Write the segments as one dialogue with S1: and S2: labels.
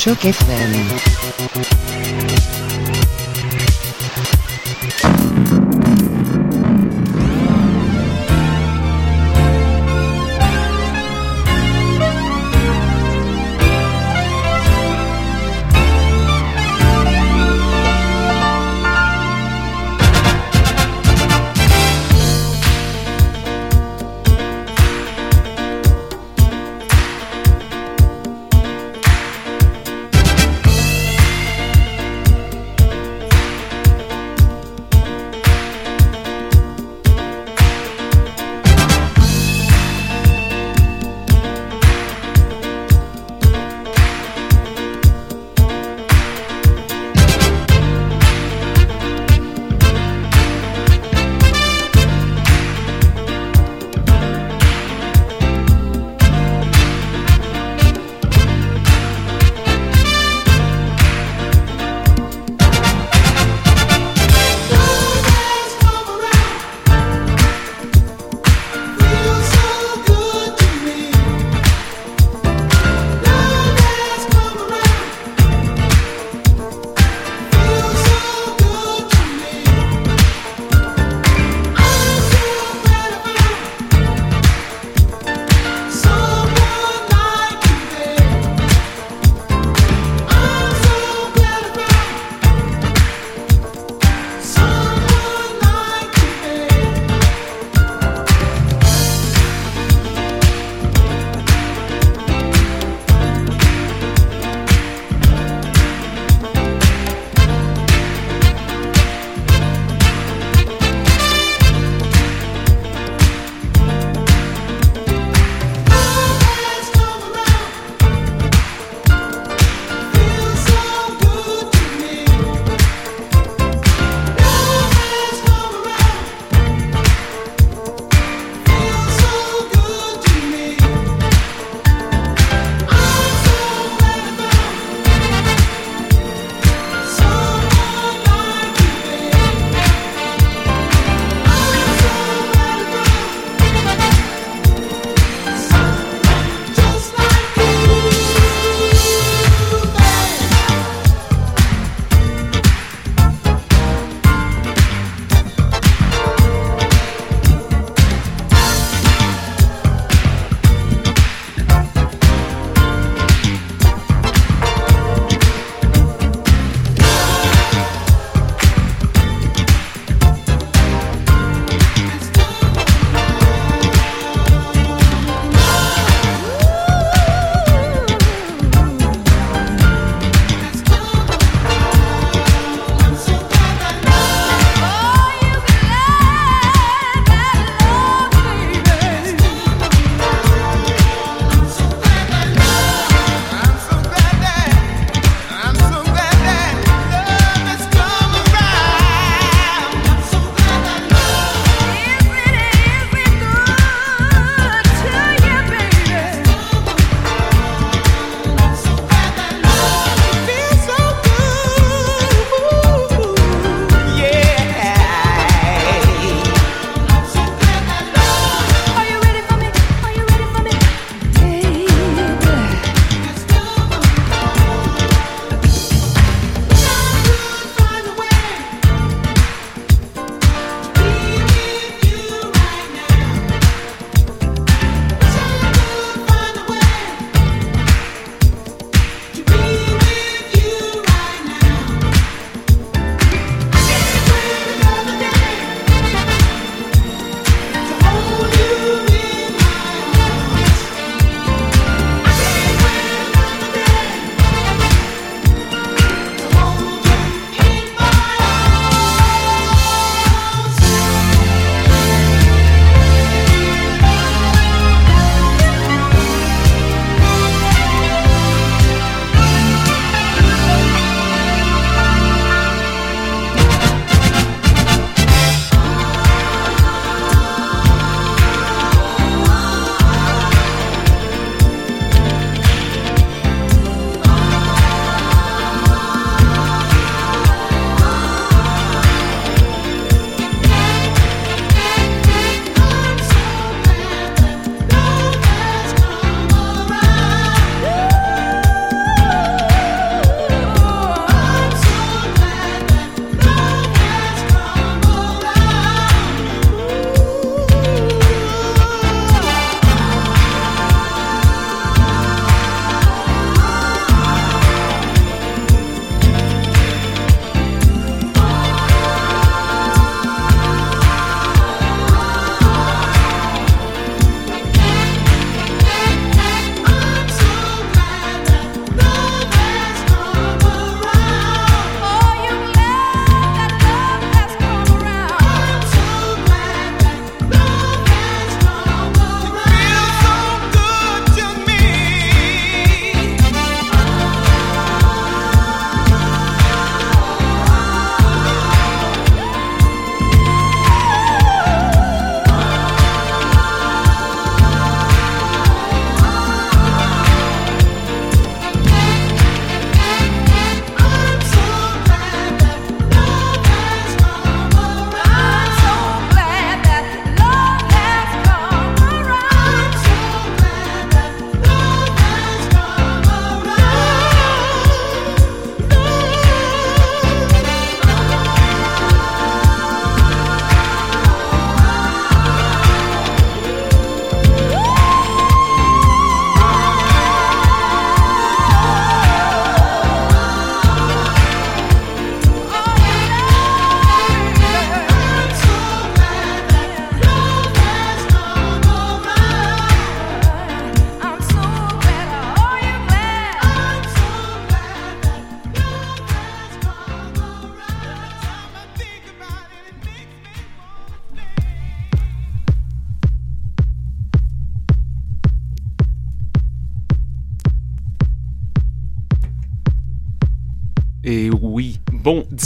S1: les ondes de choc FM.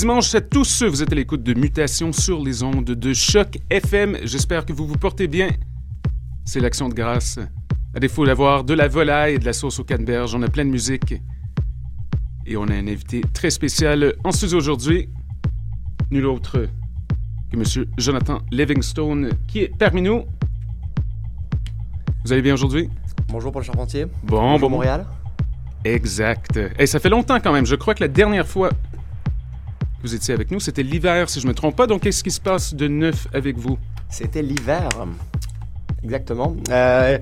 S2: Dimanche à tous, vous êtes à l'écoute de Mutation sur les ondes de Choc FM. J'espère que vous vous portez bien. C'est l'action de grâce. À défaut d'avoir de la volaille et de la sauce au canneberge, on a plein de musique. Et on a un invité très spécial en studio aujourd'hui. Nul autre que M. Jonathan Livingstone, qui est parmi nous. Vous allez bien aujourd'hui?
S3: Bonjour Paul Charpentier.
S2: Bon,
S3: Bonjour
S2: bon.
S3: Montréal.
S2: Exact. Et ça fait longtemps quand même. Je crois que la dernière fois vous étiez avec nous, c'était l'hiver, si je ne me trompe pas. Donc, qu'est-ce qui se passe de neuf avec vous?
S3: C'était l'hiver. Exactement. Euh,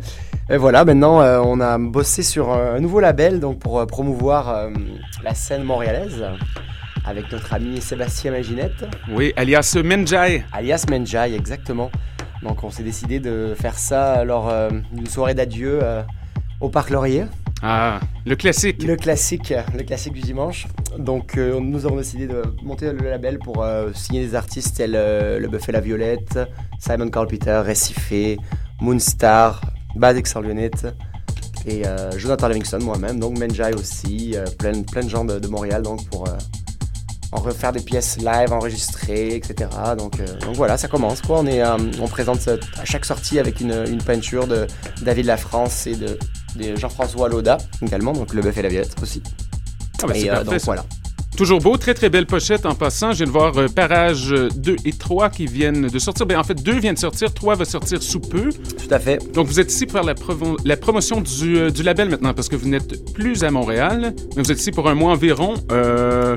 S3: et voilà, maintenant, euh, on a bossé sur un nouveau label donc pour euh, promouvoir euh, la scène montréalaise avec notre ami Sébastien Maginette,
S2: Oui, alias Menjai.
S3: alias Menjai, exactement. Donc, on s'est décidé de faire ça lors d'une soirée d'adieu au Parc Laurier.
S2: Ah, le classique.
S3: Le classique, le classique du dimanche. Donc euh, nous avons décidé de monter le label pour euh, signer des artistes tels euh, Le Buffet la Violette, Simon Carl Peter, Récifé, Moonstar, Bad Exorlionette et euh, Jonathan Livingston moi-même, donc Menjai aussi, plein, plein de gens de, Montréal donc pour en refaire des pièces live enregistrées, etc. Donc, voilà, ça commence. On, est, on présente à chaque sortie avec une, une peinture de David Lafrance et de, de Jean-François Loda également, donc Le Buffet la Violette aussi.
S2: Ah, ben,
S3: Et euh, donc voilà.
S2: Toujours beau, très très belle pochette en passant. Je viens de voir euh, Parage euh, 2 et 3 qui viennent de sortir. Ben, en fait, 2 viennent de sortir, 3 va sortir sous peu.
S3: Tout à fait.
S2: Donc, vous êtes ici pour la, promotion du, euh, du label maintenant parce que vous n'êtes plus à Montréal, mais vous êtes ici pour un mois environ. Euh,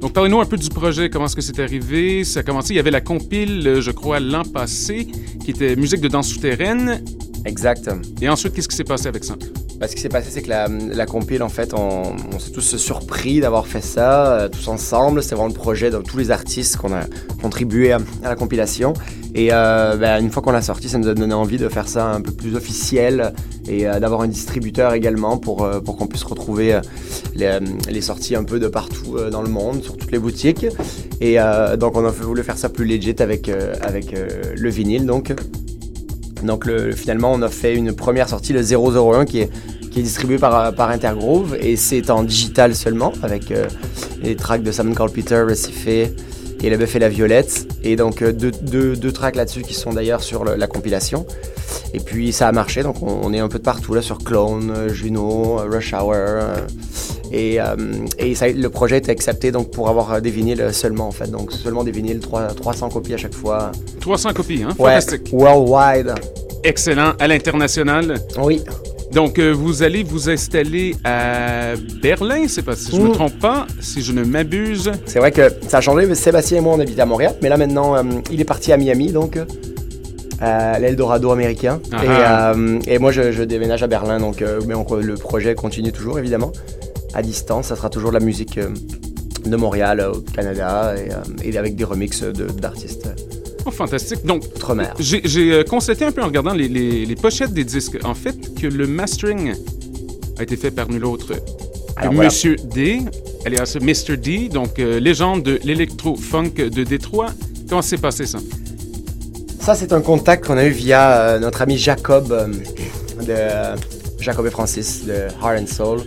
S2: Donc, parlez-nous un peu du projet, comment est-ce que c'est arrivé? Ça a commencé, il y avait la compile, je crois, l'an passé, qui était musique de danse souterraine.
S3: Exact.
S2: Et ensuite, qu'est-ce qui s'est passé avec ça?
S3: Bah, ce qui s'est passé, c'est que la, la compile, en fait, on, on s'est tous surpris d'avoir fait ça, euh, tous ensemble. C'était vraiment le projet de tous les artistes qu'on a contribué à, à la compilation. Et euh, bah, une fois qu'on l'a sorti, ça nous a donné envie de faire ça un peu plus officiel et euh, d'avoir un distributeur également pour, pour qu'on puisse retrouver les, les sorties un peu de partout dans le monde, sur toutes les boutiques. Et donc, on a voulu faire ça plus legit avec, avec le vinyle, donc. Donc le, finalement, on a fait une première sortie, le 001, qui est, qui est distribué par, par Intergroove, et c'est en digital seulement, avec euh, les tracks de Simon Peter, Récifé et Le Bœuf et la Violette, et donc euh, deux, tracks là-dessus qui sont d'ailleurs sur la compilation. Et puis ça a marché, donc on, est un peu de partout là sur Clone, euh, Juno, euh, Rush Hour. Et euh, et ça, le projet est accepté donc pour avoir euh, des vinyles seulement en fait, donc seulement des vinyles, trois- 300 copies à chaque fois.
S2: 300 copies, hein?
S3: Ouais,
S2: Fantastique.
S3: worldwide.
S2: Excellent. À l'international?
S3: Oui,
S2: Donc, euh, vous allez vous installer à Berlin, c'est pas si je me
S3: Mm.
S2: trompe pas, si je ne m'abuse.
S3: C'est vrai que ça a changé, mais Sébastien et moi on habitait à Montréal, mais là maintenant euh, il est parti à Miami donc euh, l'Eldorado américain
S2: Ah
S3: et,
S2: ah.
S3: et moi je, je déménage à Berlin donc mais on- le projet continue toujours évidemment à distance, ça sera toujours de la musique euh, de Montréal euh, au Canada et, euh, et avec des remixes de- d'artistes euh,
S2: Oh, fantastique. Donc, j'ai constaté un peu en regardant les, les- les pochettes des disques, en fait, que le mastering a été fait par nul autre que
S3: voilà.
S2: Monsieur D, alias Mr. D, donc euh, légende de l'électro-funk de Détroit. Comment s'est passé ça?
S3: Ça, c'est un contact qu'on a eu via euh, notre ami Jacob, euh, de Jacob et Francis de Heart and Soul,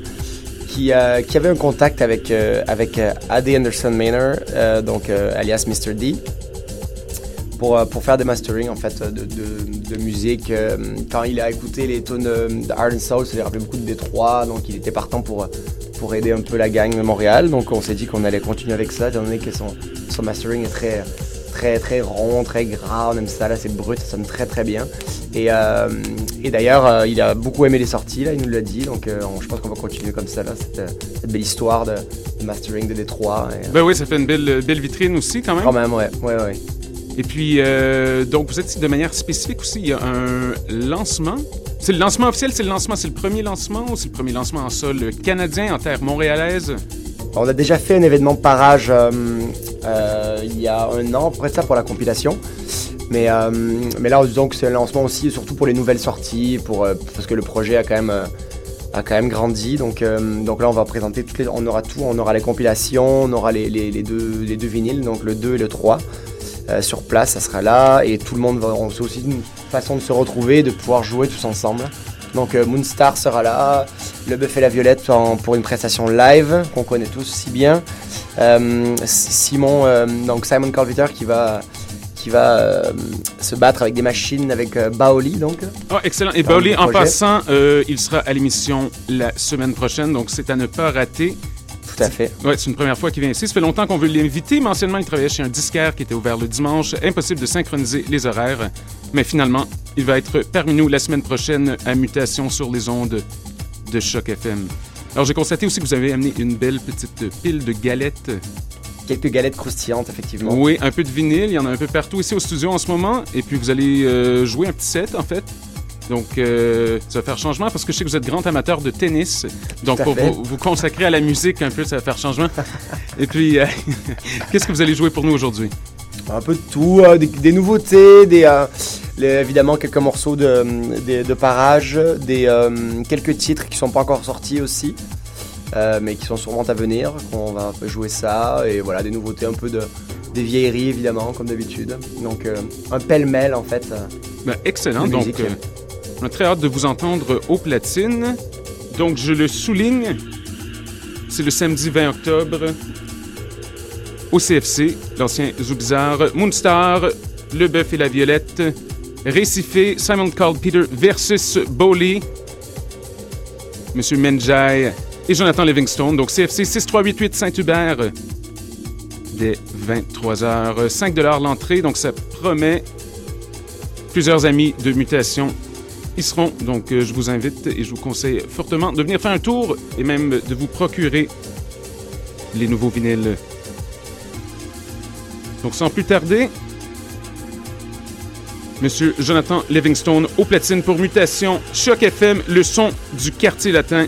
S3: qui, avait un contact avec, euh, avec euh, Anderson Manor, euh, donc euh, alias Mr. D, pour, pour faire des mastering en fait de, de, musique. quand il a écouté les tunes de, Heart and Soul, ça lui rappelait beaucoup de Détroit, donc il était partant pour, pour aider un peu la gang de Montréal. Donc on s'est dit qu'on allait continuer avec ça, étant donné que son mastering est très très très rond, très gras, on aime ça là, c'est brut, ça sonne très très bien. Et, euh, et d'ailleurs, euh, il a beaucoup aimé les sorties, là, il nous l'a dit, donc euh, on- je pense qu'on va continuer comme ça, là, cette, cette belle histoire de, de mastering de Détroit. Et,
S2: Ben oui, ça fait une belle, belle vitrine aussi, quand même.
S3: quand même, ouais, ouais, ouais.
S2: Et puis, donc, vous êtes de manière spécifique aussi. Il y a un lancement. C'est le lancement officiel, c'est le lancement, c'est le premier lancement ou c'est le premier lancement en sol canadien, en terre montréalaise?
S3: On a déjà fait un événement parage euh, euh, il y a un an, près de ça, pour la compilation. Mais, euh, mais là, disons que c'est un lancement aussi, surtout pour les nouvelles sorties, parce que le projet a quand même, grandi. Donc, là, on va présenter toutes les, on aura tout, on aura les compilations, on aura les, deux, les vinyles, donc le 2 et le 3. euh, sur place, ça sera là, et tout le monde va. C'est aussi une façon de se retrouver, de pouvoir jouer tous ensemble. Donc euh, Moonstar sera là, Le Bœuf et la Violette en- pour une prestation live qu'on connaît tous si bien. Euh, Simon, euh, donc Simon Carviter qui va, qui va euh, se battre avec des machines avec euh, Baoli donc.
S2: Ah, excellent. Et Bowley, en passant, euh, il sera à l'émission la semaine prochaine, donc c'est à ne pas rater.
S3: Tout à fait.
S2: Ouais, c'est une première fois qu'il vient ici. Ça fait longtemps qu'on veut l'inviter, mais anciennement, il travaillait chez un disquaire qui était ouvert le dimanche. Impossible de synchroniser les horaires. Mais finalement, il va être parmi nous la semaine prochaine à Mutation sur les ondes de Choc FM. Alors, j'ai constaté aussi que vous avez amené une belle petite pile de galettes.
S3: Quelques galettes croustillantes effectivement.
S2: Oui, un peu de vinyle. Il y en a un peu partout ici au studio en ce moment. Et puis, vous allez euh, jouer un petit set, en fait. Donc, euh, ça va faire changement parce que je sais que vous êtes grand amateur de tennis. Donc, pour vous, vous consacrer à la musique un peu, ça va faire changement. Et puis, euh, qu'est-ce que vous allez jouer pour nous aujourd'hui?
S3: Un peu de tout, euh, des, des nouveautés, des, les- évidemment quelques morceaux de, de, de parage, des, euh, quelques titres qui sont pas encore sortis aussi, euh, mais qui sont sûrement à venir. On va jouer ça et voilà des nouveautés un peu de des vieilleries évidemment comme d'habitude. Donc euh, un pêle-mêle en fait.
S2: Ben, excellent. Donc, on a très hâte de vous entendre au platine. Donc, je le souligne, c'est le samedi 20 octobre au CFC, l'ancien Zoo Bizarre, Moonstar, Le Bœuf et la Violette, Récifé, Simon Carl Peter versus Bowley, Monsieur Menjai et Jonathan Livingstone. Donc, CFC 6388 Saint-Hubert dès 23h. 5 l'entrée, donc ça promet plusieurs amis de mutation y seront. Donc, euh, je vous invite et je vous conseille fortement de venir faire un tour et même de vous procurer les nouveaux vinyles. Donc, sans plus tarder, Monsieur Jonathan Livingstone au platine pour Mutation, Choc FM, le son du quartier latin.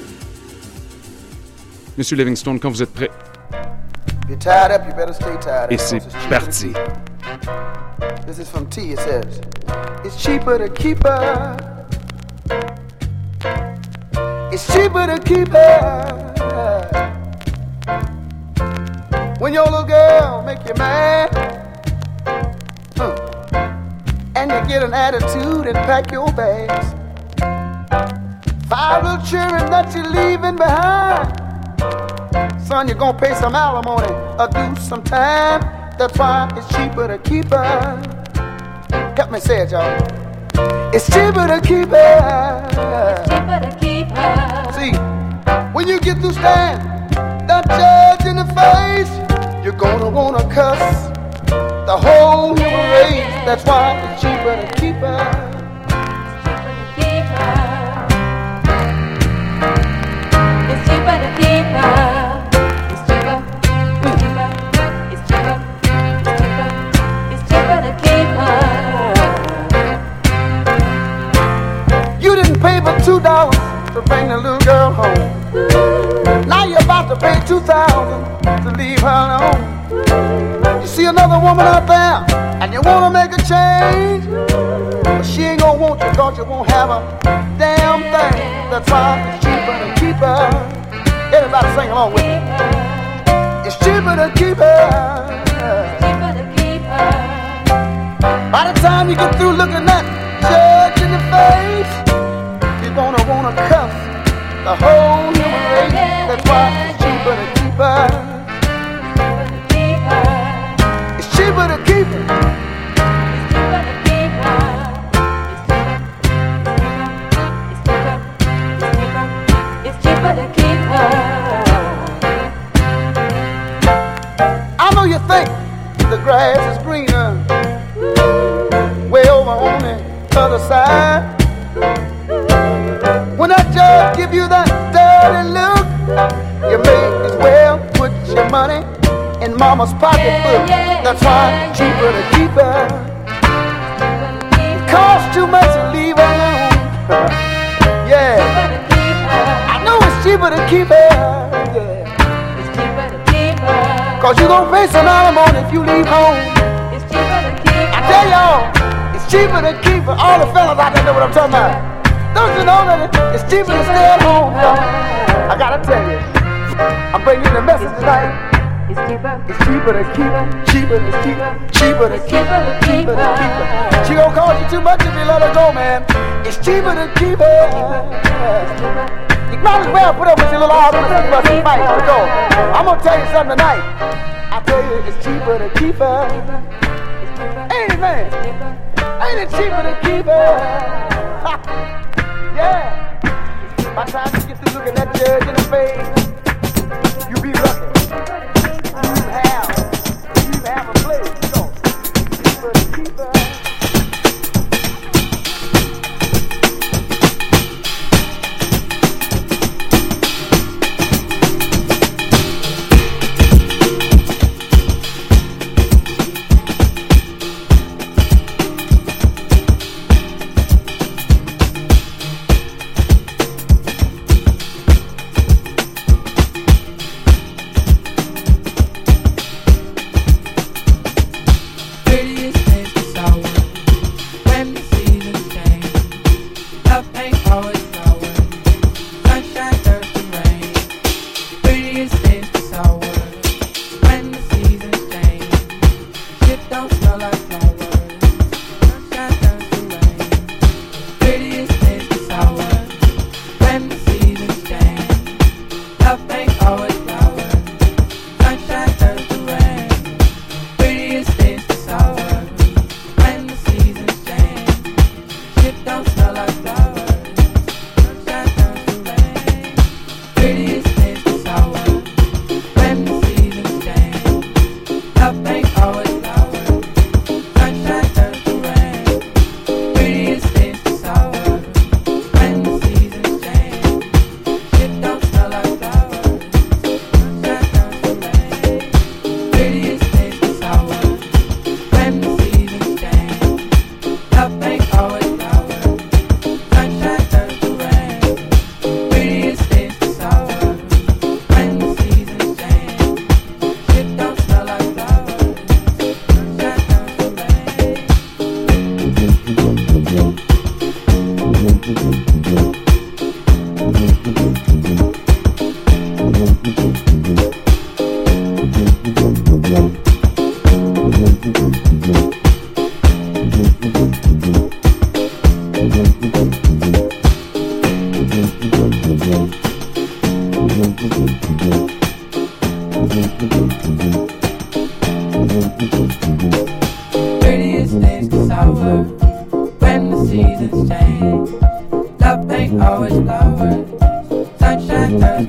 S2: Monsieur Livingstone, quand vous êtes prêt, et c'est parti.
S4: This is from T. It says, It's cheaper to keep her. It's cheaper to keep her. When your little girl make you mad. You get an attitude and pack your bags. Five little children that you're leaving behind. Son, you're gonna pay some alimony or do some time. That's why it's cheaper to keep her. Help me say it, y'all. It's cheaper to keep her.
S5: cheaper to keep her.
S4: See, when you get through stand that judge in the face, you're gonna wanna cuss the whole human race. That's why it's cheaper to keep her.
S5: It's cheaper to keep her. It's cheaper. It's cheaper. It's cheaper. It's cheaper. It's cheaper to keep her.
S4: You didn't pay for two dollars to bring the little girl home. Now you're about to pay two thousand to leave her alone. You see another woman out there and you wanna make a change. But she ain't gonna want you cause you won't have a damn thing. That's why it's cheaper to keep her. Everybody sing along with me. It's cheaper to keep her. By the time you get through looking that judge in the face, you're gonna wanna cuss the whole human race. That's why it's cheaper to keep her.
S5: To keep her.
S4: It's cheaper.
S5: It's cheaper. It's cheaper. It's cheaper to keep her.
S4: I know you think the grass is greener way over on the other side. When that judge give you that dirty look, you may as well put your money in mama's pocketbook. You gon' alimony if you leave home.
S5: It's cheaper to keep
S4: I tell y'all, it's cheaper to keep her. All the fellas out there know what I'm talking about. Don't you know that it's cheaper to stay at home, y'all? I gotta tell you, I'm bringing the message tonight. It's cheaper.
S6: It's cheaper to keep her. Cheaper to keep. Cheaper to keep
S4: cheaper to keep
S6: Cheaper to keep her.
S4: her.
S6: She gon' cost you too much if you let her go, man. It's cheaper to keep her. You might as well put up with your little argument and fight. I'm gonna tell you something tonight. Tell you, it's cheaper to keep her. Man? Ain't it cheaper to keep her? yeah. By the time you get through looking that judge in the face,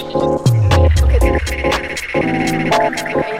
S6: Thank you.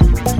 S2: Oh,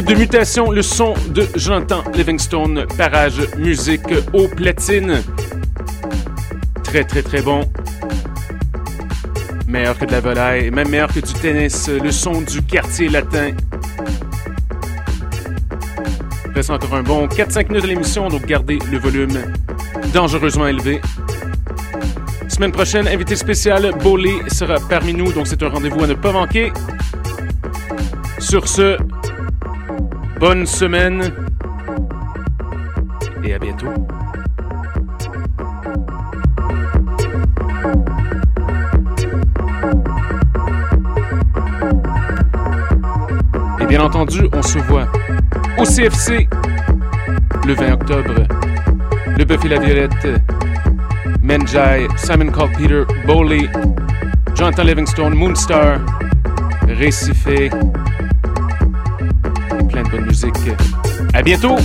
S2: de Mutation, le son de Jonathan Livingstone, parage musique au platine. Très, très, très bon. Meilleur que de la volaille, même meilleur que du tennis, le son du quartier latin. Reste encore un bon 4-5 minutes de l'émission, donc gardez le volume dangereusement élevé. Semaine prochaine, invité spécial, Bolé sera parmi nous, donc c'est un rendez-vous à ne pas manquer. Sur ce, bonne semaine et à bientôt. Et bien entendu, on se voit au CFC le 20 octobre. Le Buffy la Violette, Menjai, Simon Called Peter, Bowley, Jonathan Livingstone, Moonstar, Récifé,
S7: plein de bonne musique. À bientôt!